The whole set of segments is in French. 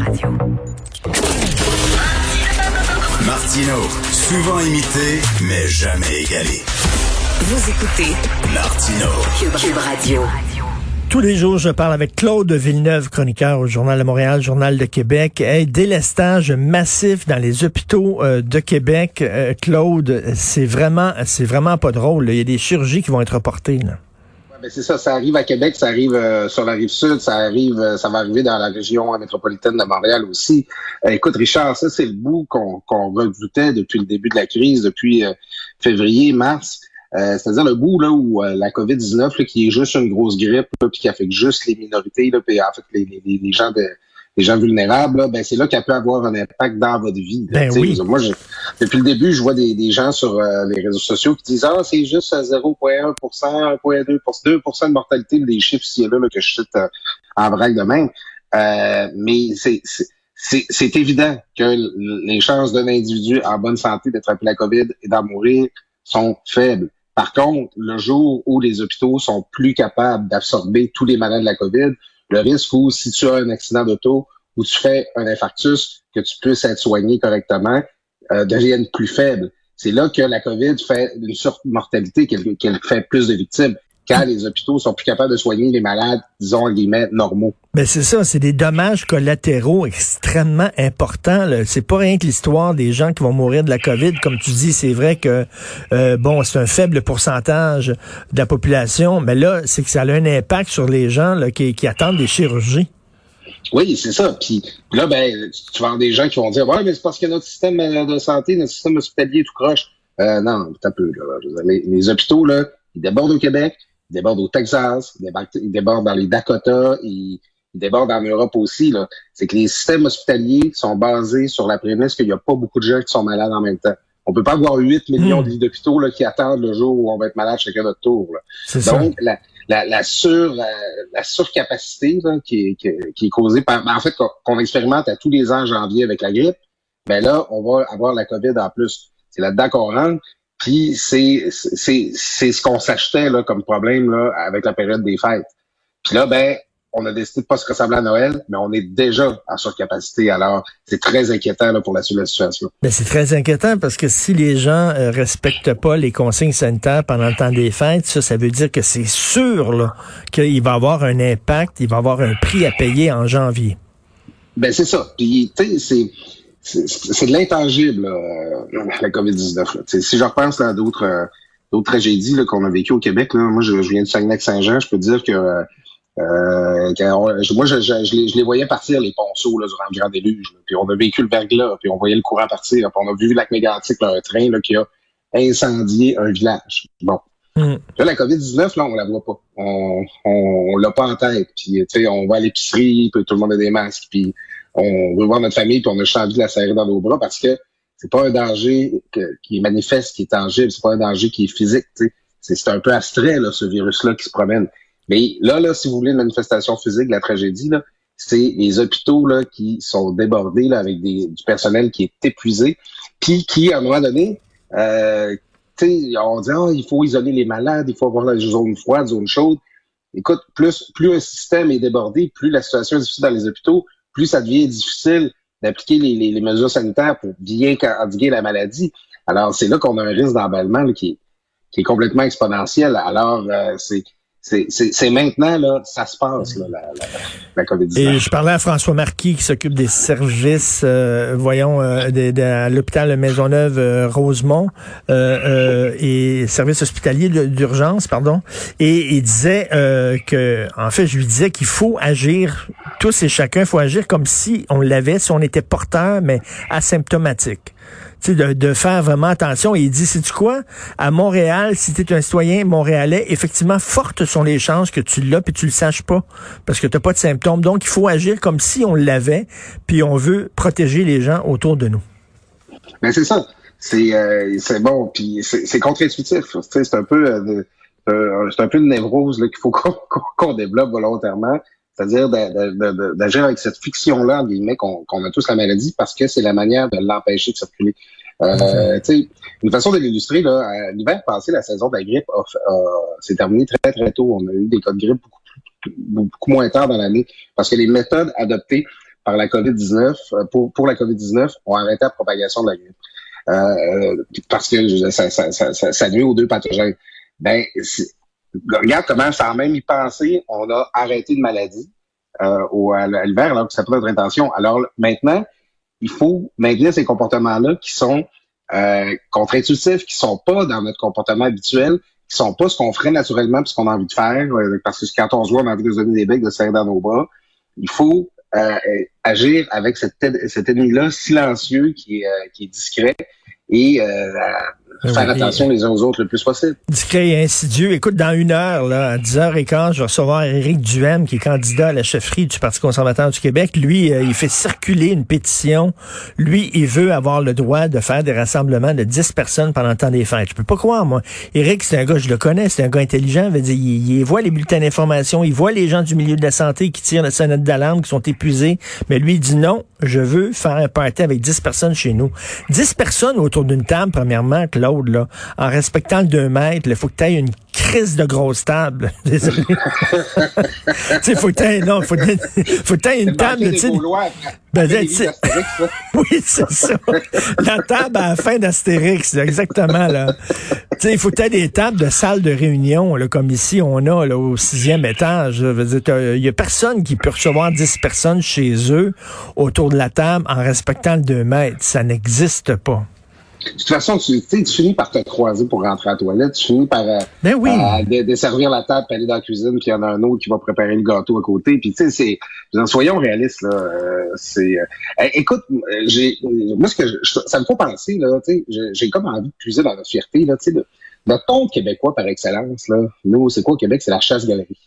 Radio. Martino, souvent imité, mais jamais égalé. Vous écoutez Martino. Cube Radio. Tous les jours, je parle avec Claude Villeneuve, chroniqueur au Journal de Montréal, Journal de Québec. Hey, délestage massif dans les hôpitaux euh, de Québec. Euh, Claude, c'est vraiment, c'est vraiment pas drôle. là. Il y a des chirurgies qui vont être reportées. Là. Ben, c'est ça, ça arrive à Québec, ça arrive euh, sur la rive sud, ça arrive, euh, ça va arriver dans la région métropolitaine de Montréal aussi. Euh, écoute, Richard, ça c'est le bout qu'on qu'on redoutait depuis le début de la crise, depuis euh, février, mars. Euh, C'est-à-dire le bout là où euh, la COVID-19, là, qui est juste une grosse grippe, puis qui affecte juste les minorités, là, puis en fait les, les, les gens de les gens vulnérables, là, ben c'est là qu'elle peut avoir un impact dans votre vie. là. Ben oui. Moi, je- depuis le début, je vois des, des gens sur euh, les réseaux sociaux qui disent Ah, c'est juste à 0,1 1,2 2 de mortalité, des chiffres ici et là, là, que je cite euh, en vrac de même. Euh, mais c'est évident que les chances d'un individu en bonne santé d'attraper la COVID et d'en mourir sont faibles. Par contre, le jour où les hôpitaux sont plus capables d'absorber tous les malades de la COVID, le risque où si tu as un accident d'auto ou tu fais un infarctus, que tu puisses être soigné correctement, euh, plus faible. C'est là que la COVID fait une surmortalité, qu'elle qu'elle fait plus de victimes, quand les hôpitaux sont plus capables de soigner les malades, disons, guillemets, normaux. Ben c'est ça, c'est des dommages collatéraux extrêmement importants. là. C'est pas rien que l'histoire des gens qui vont mourir de la COVID. Comme tu dis, c'est vrai que euh, bon, c'est un faible pourcentage de la population, mais là, c'est que ça a un impact sur les gens là, qui, qui attendent des chirurgies. Oui, c'est ça. Puis là, ben, tu, vas avoir des gens qui vont dire Ouais, mais c'est parce que notre système euh, de santé, notre système hospitalier est tout croche. Euh, non, t'as peu. Là. Les, les hôpitaux, là, ils débordent au Québec, ils débordent au Texas, ils débordent, ils débordent dans les Dakota, ils, ils débordent en Europe aussi. C'est que les systèmes hospitaliers sont basés sur la prémisse qu'il n'y a pas beaucoup de gens qui sont malades en même temps. On peut pas avoir 8 millions Hmm. de lits d'hôpitaux là, qui attendent le jour où on va être malade chacun notre tour. Là. C'est ça. Donc, la, la, la, sur, euh, la surcapacité là, qui, est, qui, qui est causée par, ben, en fait, qu'on expérimente à tous les ans en janvier avec la grippe, ben là, on va avoir la COVID en plus. C'est là-dedans qu'on rentre. Puis c'est c'est c'est ce qu'on s'achetait là comme problème là avec la période des fêtes. Puis là, ben, on a décidé de pas se ressembler à Noël, mais on est déjà en surcapacité. Alors, c'est très inquiétant là, pour la, la situation. Ben, c'est très inquiétant parce que si les gens euh, respectent pas les consignes sanitaires pendant le temps des fêtes, ça, ça veut dire que c'est sûr là, qu'il va avoir un impact, il va avoir un prix à payer en janvier. Ben c'est ça. Puis tu sais, c'est c'est de l'intangible euh, la COVID-19. là. Tu sais, Si je repense à d'autres euh, d'autres tragédies qu'on a vécues au Québec, là, moi je, je viens de Saguenay-Saint-Jean, je peux dire que euh, quand on- je- moi je, je, je les, je les voyais partir les ponceaux là, durant le grand déluge. là. Puis on a vécu le verglas, puis on voyait le courant partir, puis on a vu le lac mégantic, là, un train là, qui a incendié un village. Bon. Hmm. Là, la COVID-19, là, on la voit pas. On, on, on l'a pas en tête. Puis, tu sais, on va à l'épicerie, puis tout le monde a des masques, puis on veut voir notre famille, puis on a juste de la serrer dans nos bras parce que c'est pas un danger que- qui est manifeste, qui est tangible, c'est pas un danger qui est physique. C'est un peu abstrait, là, ce virus-là qui se promène. Mais là, là, si vous voulez une manifestation physique de la tragédie, c'est les hôpitaux là, qui sont débordés là, avec des, du personnel qui est épuisé, puis qui, à un moment donné, euh, on dit, ah, il faut isoler les malades, il faut avoir la zone froide, zone chaude. Écoute, plus, plus un système est débordé, plus la situation est difficile dans les hôpitaux, plus ça devient difficile d'appliquer les, mesures sanitaires pour bien endiguer la maladie. Alors, c'est là qu'on a un risque d'emballement qui, est, complètement exponentiel. Alors, euh, c'est maintenant, là, ça se passe, là, la, la, la COVID-19. Et je parlais à François Marquis qui s'occupe des services, euh, voyons, euh, de, de- l'hôpital Maisonneuve euh, Rosemont euh, euh, et services hospitaliers d'urgence, pardon. Et il disait euh, que, en fait, je lui disais qu'il faut agir tous et chacun, il faut agir comme si on l'avait, si on était porteur, mais asymptomatique. Tu sais, de, de faire vraiment attention. Il dit, c'est tu quoi? À Montréal, si tu es un citoyen montréalais, effectivement, fortes sont les chances que tu l'as puis tu le saches pas parce que tu pas de symptômes. Donc, il faut agir comme si on l'avait puis on veut protéger les gens autour de nous. Mais c'est ça. C'est euh, bon, puis c'est contre-intuitif. C'est un peu euh, euh, c'est un peu une névrose qu'il faut qu'on qu'on développe volontairement, c'est-à-dire d'agir avec cette fiction-là, guillemets, qu'on a tous la maladie, parce que c'est la manière de l'empêcher de circuler. Euh, tu sais, une façon de l'illustrer, là, euh, l'hiver passé, la saison de la grippe s'est terminée très très tôt. On a eu des cas de grippe beaucoup, plus- beaucoup moins tard dans l'année, parce que les méthodes adoptées par la COVID-19, pour, pour la COVID-19, ont arrêté la propagation de la grippe. Euh, parce que ça, ça, ça, ça, nuit aux deux pathogènes. Ben, regarde comment, sans même y penser, on a arrêté de maladie euh, au, à l'hiver alors que ça peut notre intention. Alors maintenant, il faut maintenir ces comportements-là qui sont euh, contre-intuitifs, qui sont pas dans notre comportement habituel, qui sont pas ce qu'on ferait naturellement puisqu'on a envie de faire, euh, parce que quand on se voit, on a envie de se donner des becs, de serrer dans nos bras. Il faut euh, agir avec cet, cet ennemi-là silencieux qui est, euh, qui est discret et euh, faire attention les uns aux autres le plus possible. Discret et insidieux. Écoute, dans une heure, là, à 10h15, je vais recevoir Éric Duhem, qui est candidat à la chefferie du Parti conservateur du Québec. Lui, euh, il fait circuler une pétition. Lui, il veut avoir le droit de faire des rassemblements de 10 personnes pendant le temps des fêtes. Je peux pas croire, moi. Éric, c'est un gars, je le connais, c'est un gars intelligent. Veut dire, il, il, voit les bulletins d'information, il voit les gens du milieu de la santé qui tirent la sonnette d'alarme, qui sont épuisés. Mais lui, il dit non, je veux faire un party avec 10 personnes chez nous. 10 personnes autour d'une table, premièrement, Claude, là, en respectant le 2 mètres, il faut que tu aies une crise de grosse table. Désolé. tu faut que tu non, faut, faut une table. Ben, oui, c'est ça. La table à la fin d'Astérix, exactement, là. Il faut que tu des tables de salle de réunion, là, comme ici, on a, là, au sixième étage. Il y a personne qui peut recevoir 10 personnes chez eux autour de la table en respectant le 2 mètres. Ça n'existe pas. De toute façon, tu, tu finis par te croiser pour rentrer à la toilette, tu finis par euh, ben oui. desservir la table, aller dans la cuisine, puis il y en a un autre qui va préparer le gâteau à côté. Puis tu sais, c'est, soyons réalistes là. Euh, c'est, euh, écoute, j'ai, moi ce que ça me fait penser là, tu sais, j'ai comme envie de puiser dans notre fierté là, tu sais, notre compte québécois par excellence là. Nous, c'est quoi au Québec, c'est la chasse-galerie.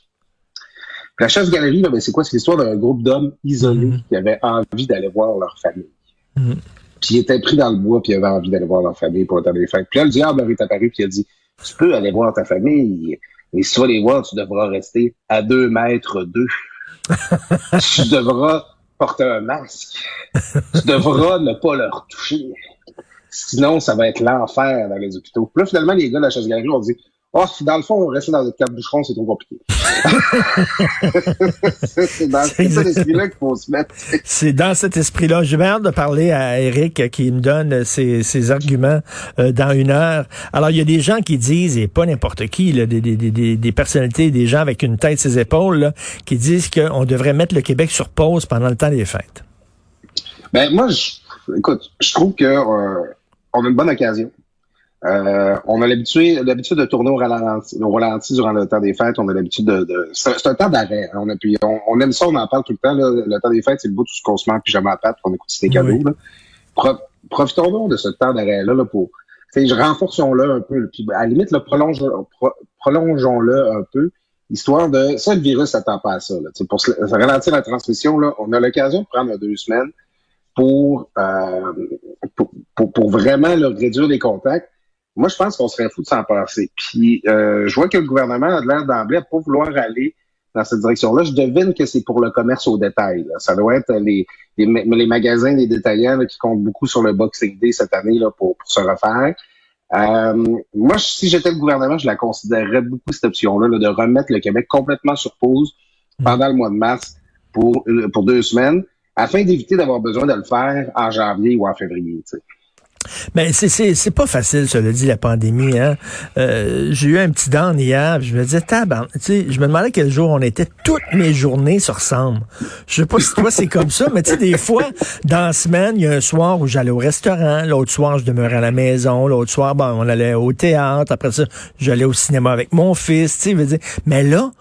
La chasse-galerie, ben, c'est quoi? C'est l'histoire d'un groupe d'hommes isolés mm-hmm. qui avaient envie d'aller voir leur famille. Mm-hmm. Puis il était pris dans le bois, puis il avait envie d'aller voir leur famille pour le temps des fêtes. Puis là, le diable est apparu, puis il a dit, tu peux aller voir ta famille, mais si tu vas les voir, tu devras rester à deux mètres d'eux. tu devras porter un masque. Tu devras ne pas leur toucher. Sinon, ça va être l'enfer dans les hôpitaux. Puis là, finalement, les gars de la chasse-galerie ont dit, Oh, dans le fond, rester dans notre carte boucheron, c'est trop compliqué. c'est dans cet esprit-là qu'il faut se mettre. c'est dans cet esprit-là. J'ai hâte de parler à Eric qui me donne ses, ses arguments euh, dans une heure. Alors, il y a des gens qui disent, et pas n'importe qui, là, des, des, des, des, personnalités, des gens avec une tête ses épaules, là, qui disent qu'on devrait mettre le Québec sur pause pendant le temps des fêtes. Ben, moi, je, écoute, je trouve que euh, on a une bonne occasion. Euh, on a l'habitude, l'habitude de tourner au ralenti, au ralenti durant le temps des fêtes. On a l'habitude de, de c'est, un temps d'arrêt. Hein. On, a, puis on, aime ça, on en parle tout le temps. Là. Le temps des fêtes, c'est le bout de tout ce qu'on se met en pyjama à patte, on écoute ses cadeaux. Là. profitons de ce temps d'arrêt-là là, pour, renforçons-le un peu. Puis à la limite, là, prolonge, prolongeons-le un peu, histoire de. Ça, le virus s'attend pas à ça. Là. Pour ralentir la transmission, là, on a l'occasion de prendre deux semaines pour, euh, pour, pour, vraiment réduire les contacts moi, je pense qu'on serait fou de s'en passer. Puis, euh, je vois que le gouvernement a l'air d'emblée à pas vouloir aller dans cette direction-là. Je devine que c'est pour le commerce au détail. Ça doit être les, les, les magasins, les détaillants qui comptent beaucoup sur le Boxing Day cette année là, pour, se refaire. Euh, moi, si j'étais le gouvernement, je la considérerais beaucoup cette option-là, de remettre le Québec complètement sur pause pendant le mois de mars pour, pour deux semaines, afin d'éviter d'avoir besoin de le faire en janvier ou en février. Mais c'est c'est pas facile, cela dit, la pandémie. Hein? Euh, j'ai eu un petit down hier, je me disais, tabarn, tu sais, je me demandais quel jour on était. Toutes mes journées se ressemblent. Je sais pas si toi c'est comme ça, mais tu sais, des fois, dans la semaine, il y a un soir où j'allais au restaurant, l'autre soir, je demeurais à la maison, l'autre soir, bon, on allait au théâtre, après ça, j'allais au cinéma avec mon fils, tu sais, dire. Mais là,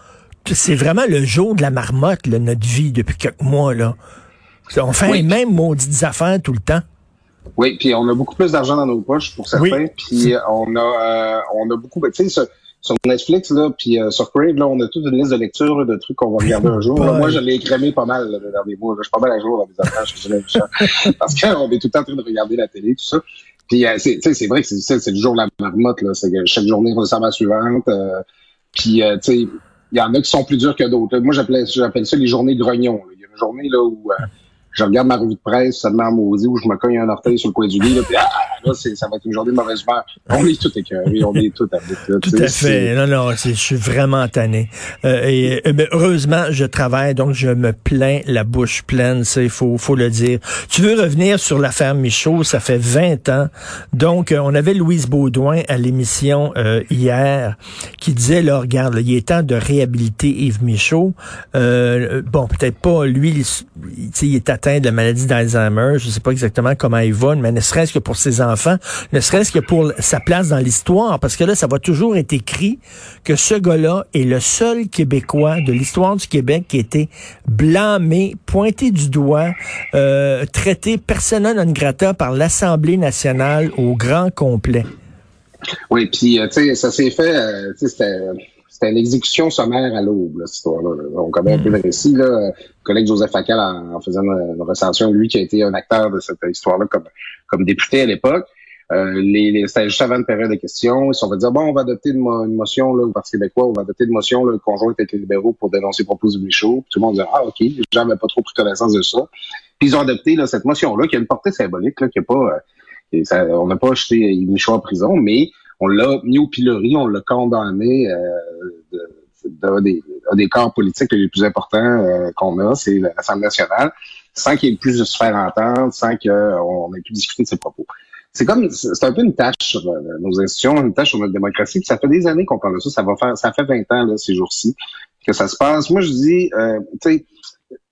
c'est vraiment le jour de la marmotte, là, notre vie, depuis quelques mois, là. On fait les mêmes maudites affaires tout le temps. Oui, puis on a beaucoup plus d'argent dans nos poches pour certains. Puis on a euh, on a beaucoup, tu sais, sur, sur, Netflix là, puis euh, sur Crave là, on a toute une liste de lecture de trucs qu'on va regarder un jour. moi, je l'ai écrémé pas mal là, dans des mois. Je suis pas mal à jour dans mes affaires, je dirais, parce qu'on est tout le temps en train de regarder la télé, tout ça. Puis euh, c'est c'est vrai que c'est c'est le jour de la marmotte là. C'est que chaque journée ressemble à la suivante. puis tu sais, il y en a qui sont plus durs que d'autres. Moi, j'appelle j'appelle ça les journées grognons. Il y a une journée là où je regarde ma revue de presse, ça en maudit, où je me cogne un orteil sur le coin du lit, là, puis ah, là, ça va être une journée de mauvaise humeur. On est tout écœurés, on est tout à bout. Tout à fait. Non, non, je suis vraiment tanné. Euh, et euh, heureusement, je travaille, donc je me plains la bouche pleine, il faut, faut le dire. Tu veux revenir sur l'affaire Michaud, ça fait 20 ans. Donc, euh, on avait Louise Baudouin à l'émission hier qui disait, là, regarde, il est temps de réhabiliter Yves Michaud. bon, peut-être pas, lui, il, il est atteint de la maladie d'Alzheimer, je sais pas exactement comment il va, mais ne serait-ce que pour ses enfants, ne serait-ce que pour sa place dans l'histoire, parce que là, ça va toujours être écrit que ce gars-là est le seul Québécois de l'histoire du Québec qui a été blâmé, pointé du doigt, euh, traité persona non grata par l'Assemblée nationale au grand complet. Oui, puis euh, tu sais, ça s'est fait, euh, c'était l'exécution sommaire à l'aube, cette histoire-là. On connaît un peu le mm. récit. Là. Le collègue Joseph Facal en, faisant une, recension, lui qui a été un acteur de cette histoire-là comme, comme député à l'époque. Euh, les, c'était juste avant une période de questions. Ils sont fait dire, bon, on va adopter une, motion là, au Parti québécois, on va adopter une motion là, conjointe avec les libéraux pour dénoncer propos du Michaud. Tout le monde dit, ah, OK, les gens n'avaient pas trop pris connaissance de ça. Puis ils ont adopté là, cette motion-là, qui a une portée symbolique, là, qui a pas... Euh, ça, on n'a pas jeté Michaud en prison, mais on l'a mis au pilori, on l'a condamné euh, de, des, des, corps politiques les plus importants euh, qu'on a, c'est l'Assemblée nationale, sans qu'il y ait plus de se faire entendre, sans qu'on ait pu discuter de ses propos. C'est comme, c'est un peu une tâche sur euh, nos institutions, une tâche sur notre démocratie. Puis ça fait des années qu'on parle de ça. Ça va faire, ça fait 20 ans là, ces jours-ci que ça se passe. Moi, je dis, euh, tu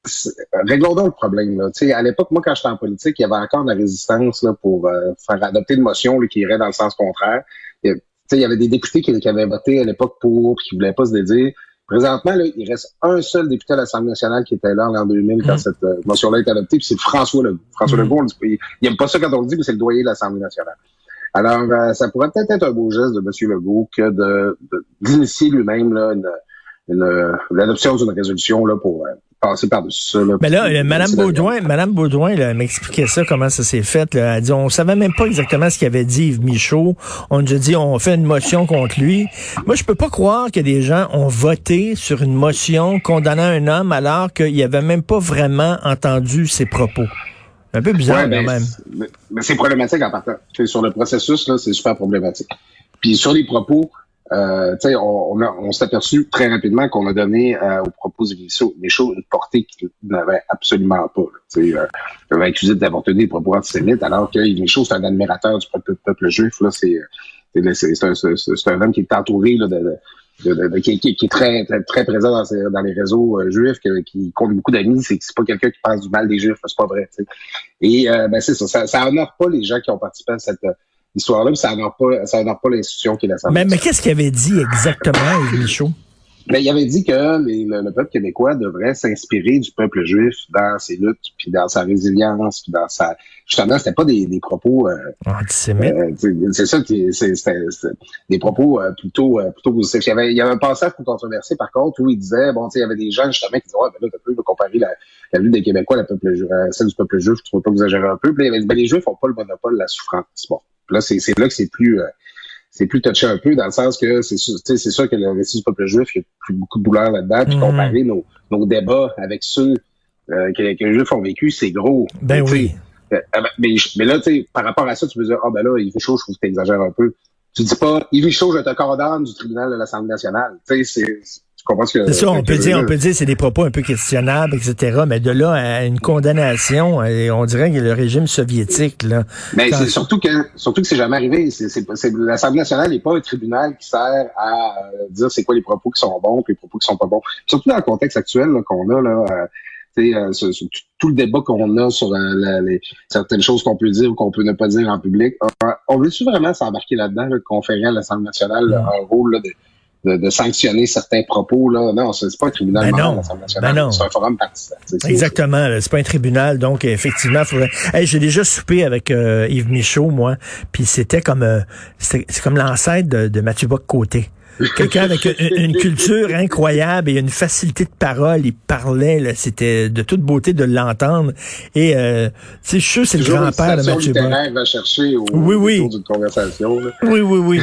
sais, réglons donc le problème. Là. à l'époque, moi, quand j'étais en politique, il y avait encore de la résistance là, pour faire adopter une motion là, qui irait dans le sens contraire il y avait des députés qui, avaient voté à l'époque pour, puis qui voulaient pas se dédier. Présentement, là, il reste un seul député à l'Assemblée nationale qui était là en l'an 2000 quand mmh. cette euh, motion-là été adoptée, puis c'est François Legault. François mmh. Legault, il, il aime pas ça quand on le dit, mais c'est le doyen de l'Assemblée nationale. Alors, euh, ça pourrait peut-être être un beau geste de M. Legault que de d'initier lui-même là, l'adoption d'une résolution là, pour euh, passer par-dessus ça. Là, Mais là, euh, Mme Baudouin, Madame Baudouin m'expliquait ça, comment ça s'est fait. Là. Elle dit, on savait même pas exactement ce qu'avait dit Yves Michaud. On nous a dit, on fait une motion contre lui. Moi, je peux pas croire que des gens ont voté sur une motion condamnant un homme alors qu'il avait même pas vraiment entendu ses propos. Un peu bizarre quand même. Mais, c'est problématique en partant. Sur le processus, là, c'est super problématique. Puis sur les propos, euh, on, on, s'est aperçu très rapidement qu'on a donné euh, aux propos de Michaud une portée qu'il n'avait absolument pas. Tu euh, il avait accusé d'avoir tenu des propos antisémites, alors que Michaud, c'est un admirateur du peuple, juif. Là, c'est, c'est, un, c'est, un homme qui est entouré de, de, de, qui, qui, est très, très, présent dans, les réseaux euh, juifs, qui, compte beaucoup d'amis. C'est, c'est pas quelqu'un qui pense du mal des juifs, c'est pas vrai. Et euh, ben c'est ça, ça, ça honore pas les gens qui ont participé à cette histoire-là, ça n'honore pas, ça pas l'institution qui est l'Assemblée. Mais, mais qu'est-ce qu'il avait dit exactement, Michaud? Mais ben, il avait dit que le, peuple québécois devrait s'inspirer du peuple juif dans ses luttes, puis dans sa résilience, puis dans sa justement c'était pas des, des propos euh, antisémites. Euh, c'est ça, c'était des propos euh, plutôt euh, plutôt positifs. Il y avait il y avait un passage controversé par contre où il disait bon tu sais il y avait des gens justement qui disaient ouais ben là tu peux comparer la, la lutte des Québécois à la peuple celle du peuple juif, tu ne pas exagérer un peu. Puis il avait dit ben les juifs ont pas le monopole de la souffrance. Bon là, c'est là que c'est plus euh, c'est plus touché un peu dans le sens que c'est c'est sûr que le récit du peuple juif, il y a plus beaucoup de douleur là-dedans. Puis mhm. comparer nos, nos débats avec ceux euh, que, les Juifs ont vécu, c'est gros. Ben oui. Euh, mais, mais là, tu sais, par rapport à ça, tu peux dire, ah oh, ben là, il fait chaud, je trouve que tu exagères un peu. Tu dis pas, il fait chaud, je te condamne du tribunal de l'Assemblée nationale. Tu sais, c'est c'est ça, on peut dire, on peut dire, c'est des propos un peu questionnables, etc. Mais de là à une condamnation, et on dirait que le régime soviétique, là. Mais c'est surtout que, surtout que c'est jamais arrivé. C'est, l'Assemblée nationale n'est pas un tribunal qui sert à euh, dire c'est quoi les propos qui sont bons, puis les propos qui sont pas bons. Surtout dans le contexte actuel qu'on a là. Euh, euh, tout le débat qu'on a sur les, certaines choses qu'on peut dire ou qu'on peut ne pas dire en public. On veut-tu vraiment s'embarquer là-dedans, conférer à l'Assemblée nationale un rôle là, de, de, sanctionner certains propos. Là. Non, c'est pas un tribunal. Ben non. Ben c'est un forum partisan. Exactement. C'est pas un tribunal. Donc, effectivement, faudrait... j'ai déjà soupé avec euh, Yves Michaud, moi. Puis c'était comme euh, c'est comme l'ancêtre de, de Mathieu Bock-Côté. Quelqu'un avec une, culture incroyable et une facilité de parole. Il parlait, c'était de toute beauté de l'entendre. Et euh, je suis sûr c'est le grand-père de Mathieu Bock. va chercher au, oui, oui. d'une conversation. Oui, oui, oui.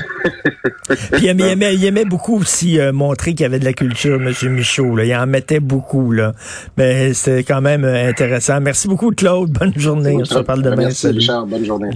Puis il aimait, il aimait, beaucoup aussi euh, montrer qu'il y avait de la culture, M. Michaud. Là. Il en mettait beaucoup. Là. Mais c'était quand même euh, intéressant. Merci beaucoup, Claude. Bonne journée. On se reparle demain. Merci, Richard. Bonne journée.